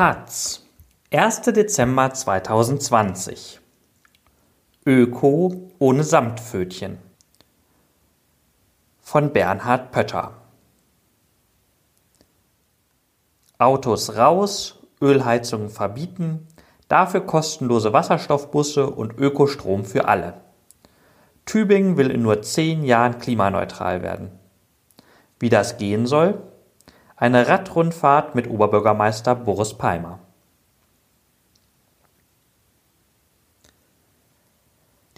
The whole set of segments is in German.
Taz, 1. Dezember 2020. Öko ohne Samtpfötchen. Von Bernhard Pötter. Autos raus, Ölheizungen verbieten, dafür kostenlose Wasserstoffbusse und Ökostrom für alle. Tübingen will in nur zehn Jahren klimaneutral werden. Wie das gehen soll? Eine Radrundfahrt mit Oberbürgermeister Boris Palmer.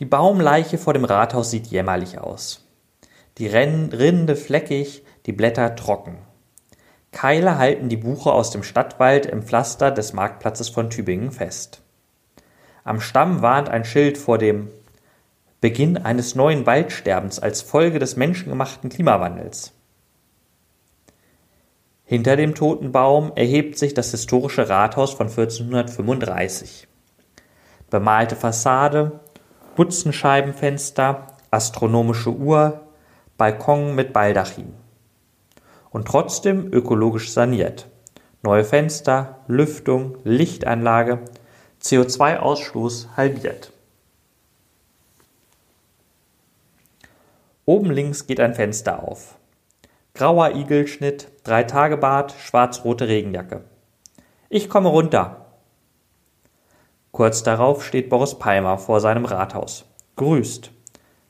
Die Baumleiche vor dem Rathaus sieht jämmerlich aus. Die Rinde fleckig, die Blätter trocken. Keile halten die Buche aus dem Stadtwald im Pflaster des Marktplatzes von Tübingen fest. Am Stamm warnt ein Schild vor dem Beginn eines neuen Waldsterbens als Folge des menschengemachten Klimawandels. Hinter dem toten Baum erhebt sich das historische Rathaus von 1435. Bemalte Fassade, Butzenscheibenfenster, astronomische Uhr, Balkon mit Baldachin. Und trotzdem ökologisch saniert. Neue Fenster, Lüftung, Lichtanlage, CO2-Ausstoß halbiert. Oben links geht ein Fenster auf. Grauer Igelschnitt, Drei-Tage-Bart, schwarz-rote Regenjacke. Ich komme runter. Kurz darauf steht Boris Palmer vor seinem Rathaus. Grüßt.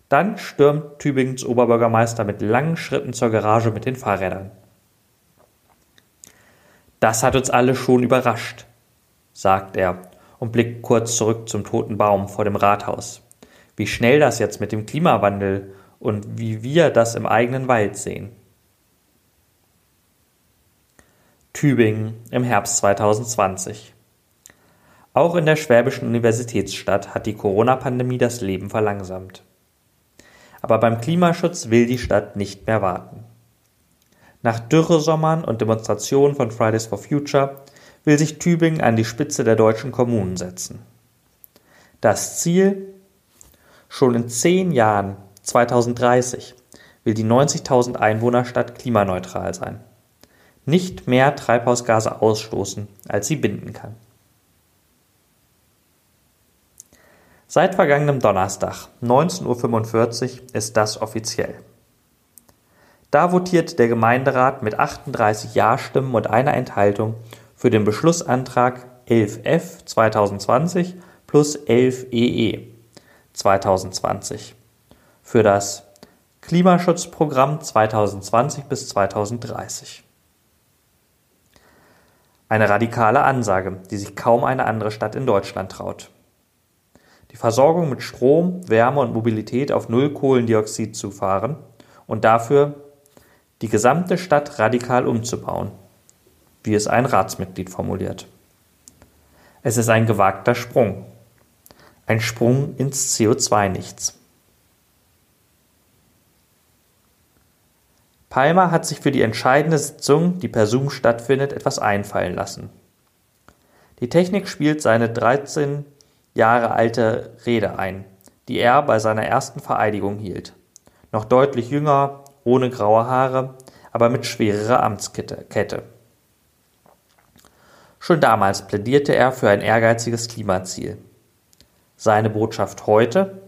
Dann stürmt Tübingens Oberbürgermeister mit langen Schritten zur Garage mit den Fahrrädern. Das hat uns alle schon überrascht, sagt er und blickt kurz zurück zum toten Baum vor dem Rathaus. Wie schnell das jetzt mit dem Klimawandel und wie wir das im eigenen Wald sehen. Tübingen im Herbst 2020. Auch in der schwäbischen Universitätsstadt hat die Corona-Pandemie das Leben verlangsamt. Aber beim Klimaschutz will die Stadt nicht mehr warten. Nach Dürresommern und Demonstrationen von Fridays for Future will sich Tübingen an die Spitze der deutschen Kommunen setzen. Das Ziel? Schon in zehn Jahren, 2030, will die 90.000 Einwohnerstadt klimaneutral sein nicht mehr Treibhausgase ausstoßen, als sie binden kann. Seit vergangenem Donnerstag, 19.45 Uhr, ist das offiziell. Da votiert der Gemeinderat mit 38 Ja-Stimmen und einer Enthaltung für den Beschlussantrag 11F 2020 plus 11 EE 2020 für das Klimaschutzprogramm 2020 bis 2030. Eine radikale Ansage, die sich kaum eine andere Stadt in Deutschland traut. Die Versorgung mit Strom, Wärme und Mobilität auf Null Kohlendioxid zu fahren und dafür die gesamte Stadt radikal umzubauen, wie es ein Ratsmitglied formuliert. Es ist ein gewagter Sprung. Ein Sprung ins CO2-Nichts. Palmer hat sich für die entscheidende Sitzung, die per Zoom stattfindet, etwas einfallen lassen. Die Technik spielt seine 13 Jahre alte Rede ein, die er bei seiner ersten Vereidigung hielt. Noch deutlich jünger, ohne graue Haare, aber mit schwererer Amtskette. Schon damals plädierte er für ein ehrgeiziges Klimaziel. Seine Botschaft heute?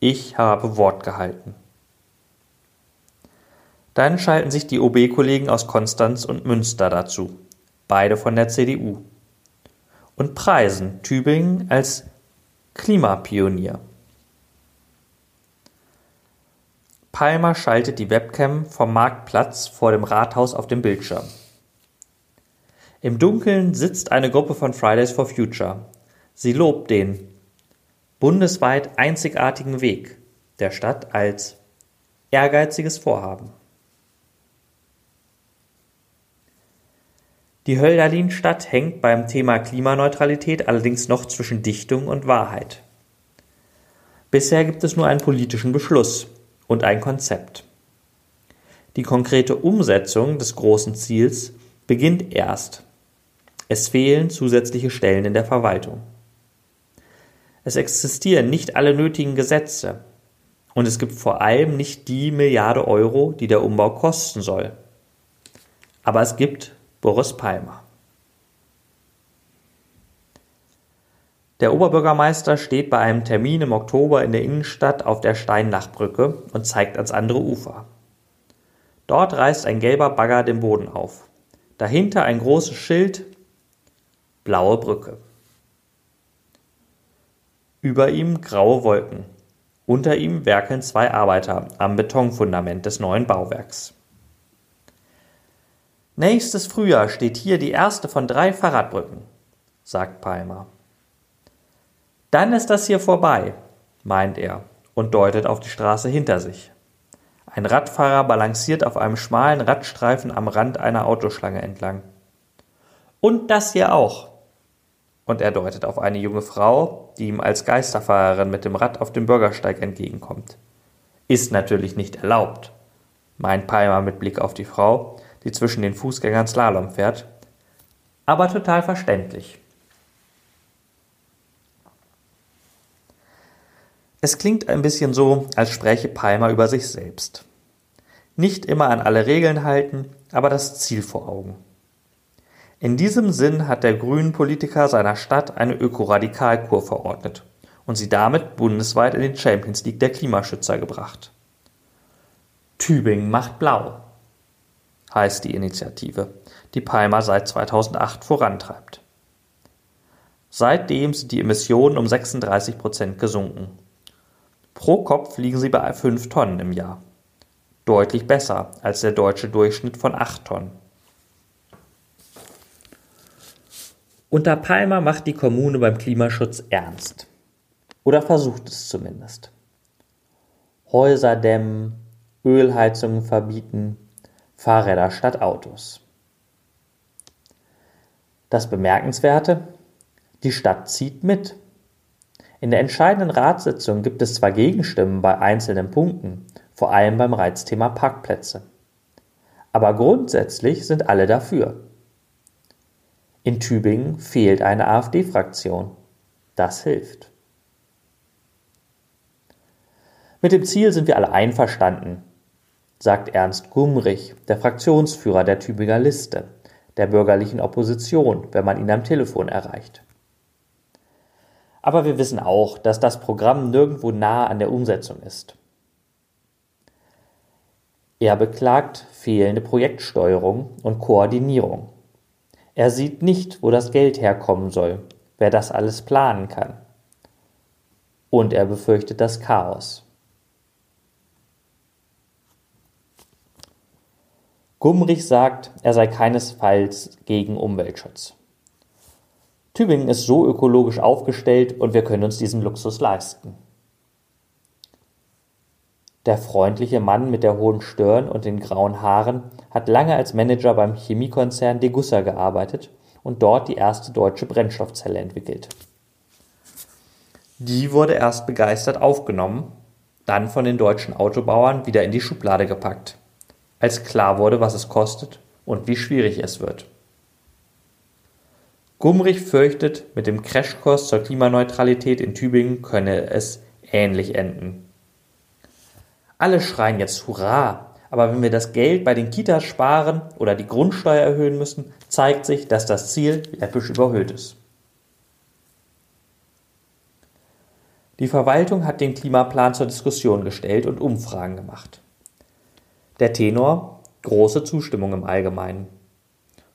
Ich habe Wort gehalten. Dann schalten sich die OB-Kollegen aus Konstanz und Münster dazu, beide von der CDU, und preisen Tübingen als Klimapionier. Palmer schaltet die Webcam vom Marktplatz vor dem Rathaus auf dem Bildschirm. Im Dunkeln sitzt eine Gruppe von Fridays for Future. Sie lobt den bundesweit einzigartigen Weg der Stadt als ehrgeiziges Vorhaben. Die Hölderlin-Stadt hängt beim Thema Klimaneutralität allerdings noch zwischen Dichtung und Wahrheit. Bisher gibt es nur einen politischen Beschluss und ein Konzept. Die konkrete Umsetzung des großen Ziels beginnt erst. Es fehlen zusätzliche Stellen in der Verwaltung. Es existieren nicht alle nötigen Gesetze und es gibt vor allem nicht die Milliarde Euro, die der Umbau kosten soll. Aber es gibt Boris Palmer. Der Oberbürgermeister steht bei einem Termin im Oktober in der Innenstadt auf der Steinlachbrücke und zeigt ans andere Ufer. Dort reißt ein gelber Bagger den Boden auf. Dahinter ein großes Schild Blaue Brücke. Über ihm graue Wolken. Unter ihm werkeln zwei Arbeiter am Betonfundament des neuen Bauwerks. Nächstes Frühjahr steht hier die erste von drei Fahrradbrücken, sagt Palmer. Dann ist das hier vorbei, meint er und deutet auf die Straße hinter sich. Ein Radfahrer balanciert auf einem schmalen Radstreifen am Rand einer Autoschlange entlang. Und das hier auch. Und er deutet auf eine junge Frau, die ihm als Geisterfahrerin mit dem Rad auf dem Bürgersteig entgegenkommt. Ist natürlich nicht erlaubt, meint Palmer mit Blick auf die Frau, die zwischen den Fußgängern Slalom fährt, aber total verständlich. Es klingt ein bisschen so, als spräche Palmer über sich selbst. Nicht immer an alle Regeln halten, aber das Ziel vor Augen. In diesem Sinn hat der Grünen-Politiker seiner Stadt eine Ökoradikalkur verordnet und sie damit bundesweit in den Champions League der Klimaschützer gebracht. Tübingen macht blau heißt die Initiative, die Palmer seit 2008 vorantreibt. Seitdem sind die Emissionen um 36 Prozent gesunken. Pro Kopf liegen sie bei 5 Tonnen im Jahr. Deutlich besser als der deutsche Durchschnitt von 8 Tonnen. Unter Palmer macht die Kommune beim Klimaschutz ernst. Oder versucht es zumindest. Häuser dämmen, Ölheizungen verbieten, Fahrräder statt Autos. Das Bemerkenswerte? Die Stadt zieht mit. In der entscheidenden Ratssitzung gibt es zwar Gegenstimmen bei einzelnen Punkten, vor allem beim Reizthema Parkplätze. Aber grundsätzlich sind alle dafür. In Tübingen fehlt eine AfD-Fraktion. Das hilft. Mit dem Ziel sind wir alle einverstanden, sagt Ernst Gumrich, der Fraktionsführer der Tübinger Liste, der bürgerlichen Opposition, wenn man ihn am Telefon erreicht. Aber wir wissen auch, dass das Programm nirgendwo nahe an der Umsetzung ist. Er beklagt fehlende Projektsteuerung und Koordinierung. Er sieht nicht, wo das Geld herkommen soll, wer das alles planen kann. Und er befürchtet das Chaos. Gumrich sagt, er sei keinesfalls gegen Umweltschutz. Tübingen ist so ökologisch aufgestellt und wir können uns diesen Luxus leisten. Der freundliche Mann mit der hohen Stirn und den grauen Haaren hat lange als Manager beim Chemiekonzern Degussa gearbeitet und dort die erste deutsche Brennstoffzelle entwickelt. Die wurde erst begeistert aufgenommen, dann von den deutschen Autobauern wieder in die Schublade gepackt, als klar wurde, was es kostet und wie schwierig es wird. Gumrich fürchtet, mit dem Crashkurs zur Klimaneutralität in Tübingen könne es ähnlich enden. Alle schreien jetzt Hurra, aber wenn wir das Geld bei den Kitas sparen oder die Grundsteuer erhöhen müssen, zeigt sich, dass das Ziel läppisch überhöht ist. Die Verwaltung hat den Klimaplan zur Diskussion gestellt und Umfragen gemacht. Der Tenor große Zustimmung im Allgemeinen.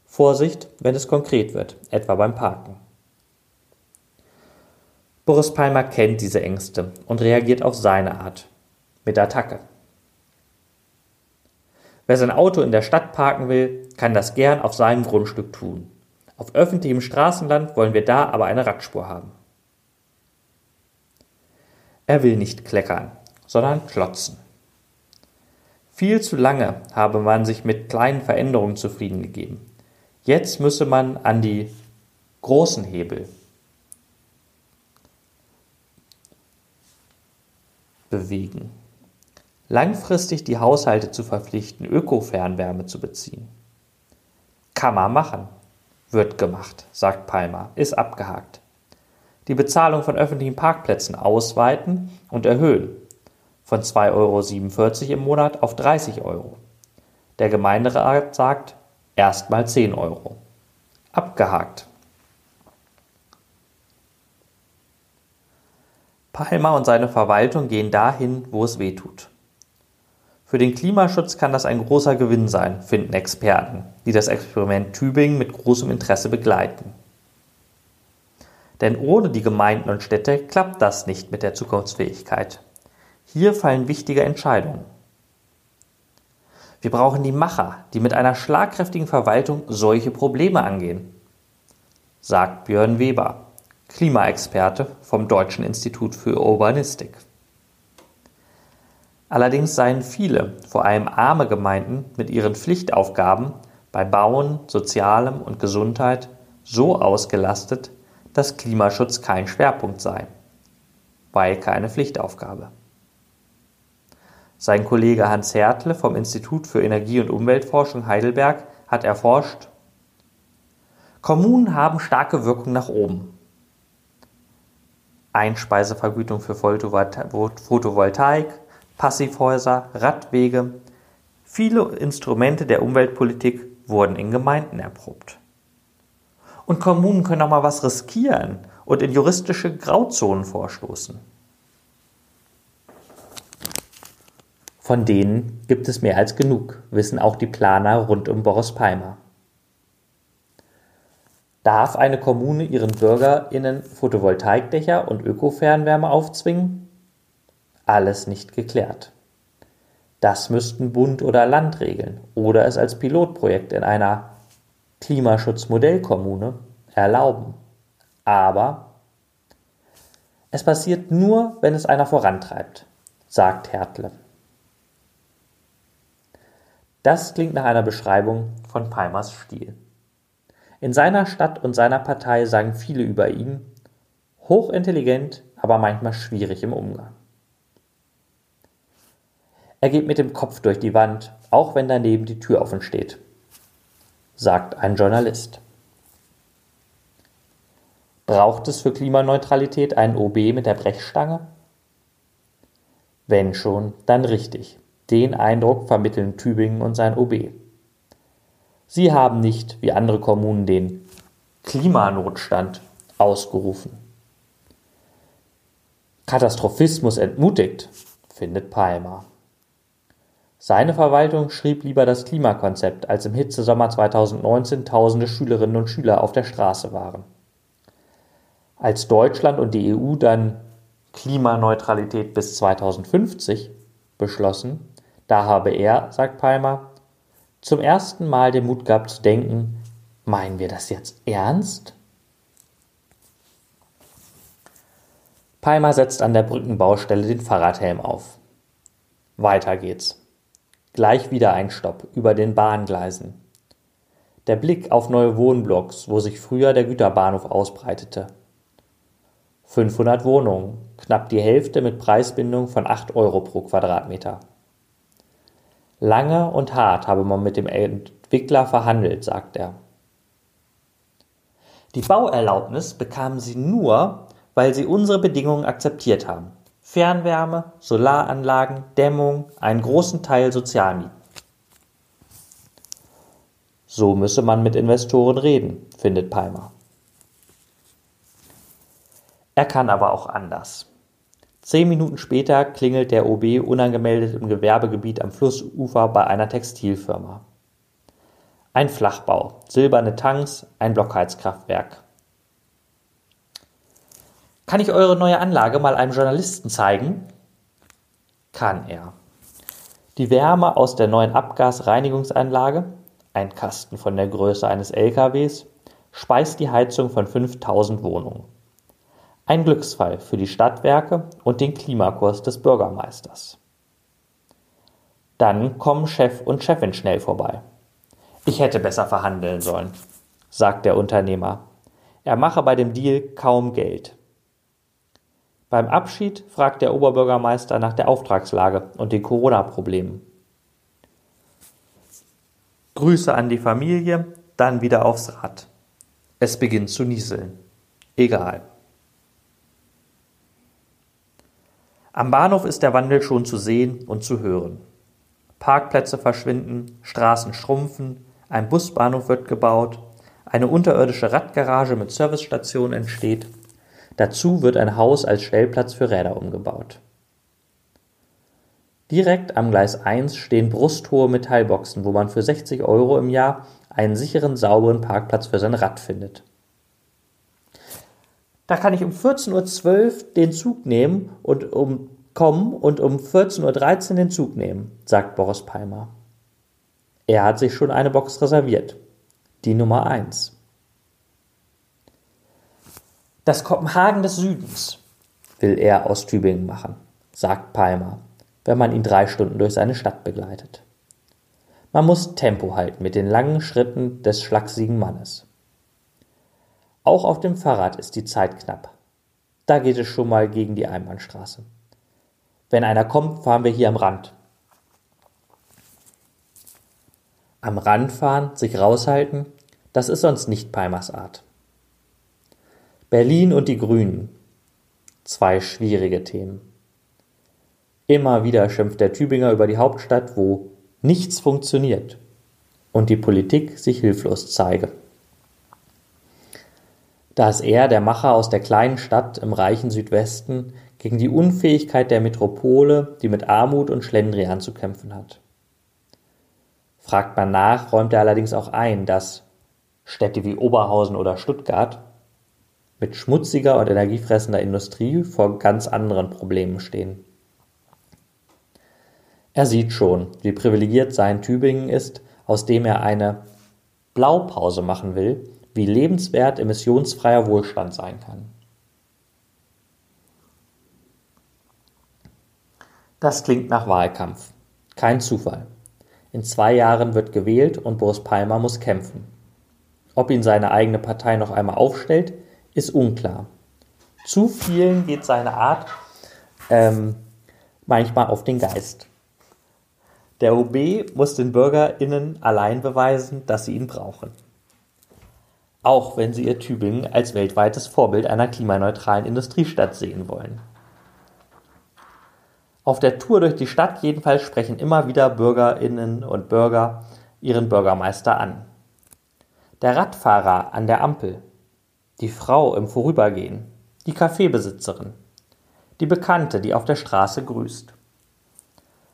Vorsicht, wenn es konkret wird, etwa beim Parken. Boris Palmer kennt diese Ängste und reagiert auf seine Art, mit Attacke. Wer sein Auto in der Stadt parken will, kann das gern auf seinem Grundstück tun. Auf öffentlichem Straßenland wollen wir da aber eine Radspur haben. Er will nicht kleckern, sondern klotzen. Viel zu lange habe man sich mit kleinen Veränderungen zufrieden gegeben. Jetzt müsse man an die großen Hebel bewegen. Langfristig die Haushalte zu verpflichten, Öko-Fernwärme zu beziehen. Kann man machen. Wird gemacht, sagt Palmer, ist abgehakt. Die Bezahlung von öffentlichen Parkplätzen ausweiten und erhöhen. Von 2,47 Euro im Monat auf 30 Euro. Der Gemeinderat sagt, Erstmal 10 Euro. Abgehakt. Palmer und seine Verwaltung gehen dahin, wo es weh tut. Für den Klimaschutz kann das ein großer Gewinn sein, finden Experten, die das Experiment Tübingen mit großem Interesse begleiten. Denn ohne die Gemeinden und Städte klappt das nicht mit der Zukunftsfähigkeit. Hier fallen wichtige Entscheidungen. Wir brauchen die Macher, die mit einer schlagkräftigen Verwaltung solche Probleme angehen, sagt Björn Weber, Klimaexperte vom Deutschen Institut für Urbanistik. Allerdings seien viele, vor allem arme Gemeinden mit ihren Pflichtaufgaben bei Bauen, Sozialem und Gesundheit so ausgelastet, dass Klimaschutz kein Schwerpunkt sei, weil keine Pflichtaufgabe. Sein Kollege Hans Hertle vom Institut für Energie- und Umweltforschung Heidelberg hat erforscht, Kommunen haben starke Wirkung nach oben. Einspeisevergütung für Photovoltaik, Passivhäuser, Radwege, viele Instrumente der Umweltpolitik wurden in Gemeinden erprobt. Und Kommunen können auch mal was riskieren und in juristische Grauzonen vorstoßen. Von denen gibt es mehr als genug, wissen auch die Planer rund um Boris Palmer. Darf eine Kommune ihren BürgerInnen Photovoltaikdächer und Ökofernwärme aufzwingen? alles nicht geklärt. Das müssten Bund oder Land regeln oder es als Pilotprojekt in einer Klimaschutzmodellkommune erlauben. Aber es passiert nur, wenn es einer vorantreibt, sagt Hertle. Das klingt nach einer Beschreibung von Palmers Stil. In seiner Stadt und seiner Partei sagen viele über ihn, hochintelligent, aber manchmal schwierig im Umgang. Er geht mit dem Kopf durch die Wand, auch wenn daneben die Tür offen steht, sagt ein Journalist. Braucht es für Klimaneutralität einen OB mit der Brechstange? Wenn schon, dann richtig. Den Eindruck vermitteln Tübingen und sein OB. Sie haben nicht, wie andere Kommunen, den Klimanotstand ausgerufen. Katastrophismus entmutigt, findet Palmer. Seine Verwaltung schrieb lieber das Klimakonzept, als im Hitzesommer 2019 tausende Schülerinnen und Schüler auf der Straße waren. Als Deutschland und die EU dann Klimaneutralität bis 2050 beschlossen, da habe er, sagt Palmer, zum ersten Mal den Mut gehabt zu denken, meinen wir das jetzt ernst? Palmer setzt an der Brückenbaustelle den Fahrradhelm auf. Weiter geht's. Gleich wieder ein Stopp über den Bahngleisen. Der Blick auf neue Wohnblocks, wo sich früher der Güterbahnhof ausbreitete. 500 Wohnungen, knapp die Hälfte mit Preisbindung von 8 Euro pro Quadratmeter. Lange und hart habe man mit dem Entwickler verhandelt, sagt er. Die Bauerlaubnis bekamen sie nur, weil sie unsere Bedingungen akzeptiert haben. Fernwärme, Solaranlagen, Dämmung, einen großen Teil Sozialmieten. So müsse man mit Investoren reden, findet Palmer. Er kann aber auch anders. Zehn Minuten später klingelt der OB unangemeldet im Gewerbegebiet am Flussufer bei einer Textilfirma. Ein Flachbau, silberne Tanks, ein Blockheizkraftwerk. Kann ich eure neue Anlage mal einem Journalisten zeigen? Kann er. Die Wärme aus der neuen Abgasreinigungsanlage, ein Kasten von der Größe eines LKWs, speist die Heizung von 5000 Wohnungen. Ein Glücksfall für die Stadtwerke und den Klimakurs des Bürgermeisters. Dann kommen Chef und Chefin schnell vorbei. Ich hätte besser verhandeln sollen, sagt der Unternehmer. Er mache bei dem Deal kaum Geld. Beim Abschied fragt der Oberbürgermeister nach der Auftragslage und den Corona-Problemen. Grüße an die Familie, dann wieder aufs Rad. Es beginnt zu nieseln. Egal. Am Bahnhof ist der Wandel schon zu sehen und zu hören. Parkplätze verschwinden, Straßen schrumpfen, ein Busbahnhof wird gebaut, eine unterirdische Radgarage mit Servicestation entsteht Dazu wird ein Haus als Stellplatz für Räder umgebaut. Direkt am Gleis 1 stehen brusthohe Metallboxen, wo man für 60 Euro im Jahr einen sicheren, sauberen Parkplatz für sein Rad findet. Da kann ich um 14.12 Uhr den Zug nehmen und um kommen und um 14.13 Uhr den Zug nehmen, sagt Boris Palmer. Er hat sich schon eine Box reserviert. Die Nummer 1. Das Kopenhagen des Südens will er aus Tübingen machen, sagt Palmer wenn man ihn drei Stunden durch seine Stadt begleitet. Man muss Tempo halten mit den langen Schritten des schlachsigen Mannes. Auch auf dem Fahrrad ist die Zeit knapp. Da geht es schon mal gegen die Einbahnstraße. Wenn einer kommt, fahren wir hier am Rand. Am Rand fahren, sich raushalten, das ist sonst nicht Palmers Art. Berlin und die Grünen. Zwei schwierige Themen. Immer wieder schimpft der Tübinger über die Hauptstadt, wo nichts funktioniert und die Politik sich hilflos zeige. Da ist er, der Macher aus der kleinen Stadt im reichen Südwesten, gegen die Unfähigkeit der Metropole, die mit Armut und Schlendrian zu kämpfen hat. Fragt man nach, räumt er allerdings auch ein, dass Städte wie Oberhausen oder Stuttgart mit schmutziger und energiefressender Industrie vor ganz anderen Problemen stehen. Er sieht schon, wie privilegiert sein Tübingen ist, aus dem er eine Blaupause machen will, wie lebenswert emissionsfreier Wohlstand sein kann. Das klingt nach Wahlkampf. Kein Zufall. In zwei Jahren wird gewählt und Boris Palmer muss kämpfen. Ob ihn seine eigene Partei noch einmal aufstellt, ist unklar. Zu vielen geht seine Art ähm, manchmal auf den Geist. Der OB muss den BürgerInnen allein beweisen, dass sie ihn brauchen. Auch wenn sie ihr Tübingen als weltweites Vorbild einer klimaneutralen Industriestadt sehen wollen. Auf der Tour durch die Stadt jedenfalls sprechen immer wieder BürgerInnen und Bürger ihren Bürgermeister an. Der Radfahrer an der Ampel, die Frau im Vorübergehen, die Kaffeebesitzerin, die Bekannte, die auf der Straße grüßt.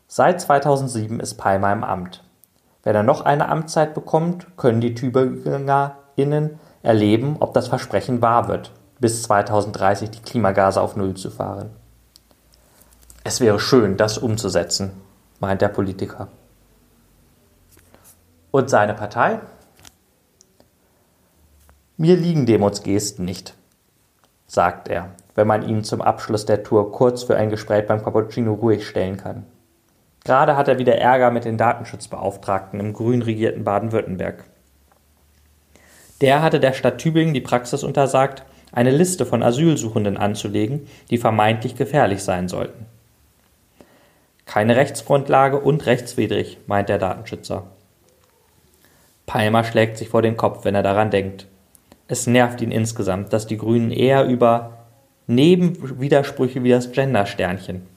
Seit 2007 ist Palmer im Amt. Wenn er noch eine Amtszeit bekommt, können die TübingerInnen erleben, ob das Versprechen wahr wird, bis 2030 die Klimagase auf Null zu fahren. Es wäre schön, das umzusetzen, meint der Politiker. Und seine Partei? Mir liegen Demutsgesten nicht, sagt er, wenn man ihn zum Abschluss der Tour kurz für ein Gespräch beim Cappuccino ruhig stellen kann. Gerade hat er wieder Ärger mit den Datenschutzbeauftragten im grün regierten Baden-Württemberg. Der hatte der Stadt Tübingen die Praxis untersagt, eine Liste von Asylsuchenden anzulegen, die vermeintlich gefährlich sein sollten. Keine Rechtsgrundlage und rechtswidrig, meint der Datenschützer. Palmer schlägt sich vor den Kopf, wenn er daran denkt. Es nervt ihn insgesamt, dass die Grünen eher über Nebenwidersprüche wie das Gender-Sternchen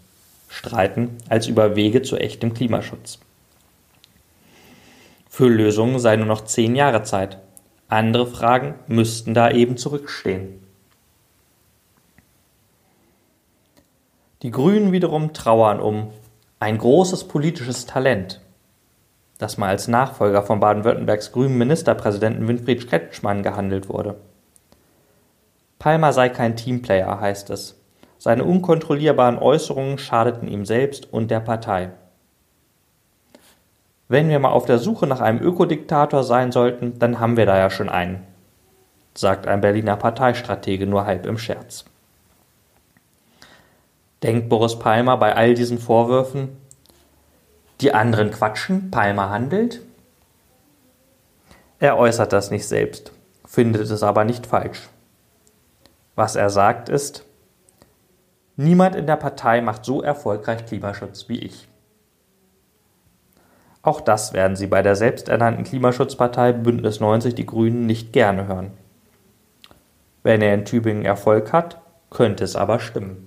streiten als über Wege zu echtem Klimaschutz. Für Lösungen sei nur noch zehn Jahre Zeit. Andere Fragen müssten da eben zurückstehen. Die Grünen wiederum trauern um ein großes politisches Talent, das mal als Nachfolger von Baden-Württembergs grünen Ministerpräsidenten Winfried Kretschmann gehandelt wurde. Palmer sei kein Teamplayer, heißt es. Seine unkontrollierbaren Äußerungen schadeten ihm selbst und der Partei. Wenn wir mal auf der Suche nach einem Ökodiktator sein sollten, dann haben wir da ja schon einen, sagt ein Berliner Parteistratege nur halb im Scherz. Denkt Boris Palmer bei all diesen Vorwürfen, die anderen quatschen, Palmer handelt? Er äußert das nicht selbst, findet es aber nicht falsch. Was er sagt ist, Niemand in der Partei macht so erfolgreich Klimaschutz wie ich. Auch das werden Sie bei der selbsternannten Klimaschutzpartei Bündnis 90 Die Grünen nicht gerne hören. Wenn er in Tübingen Erfolg hat, könnte es aber stimmen.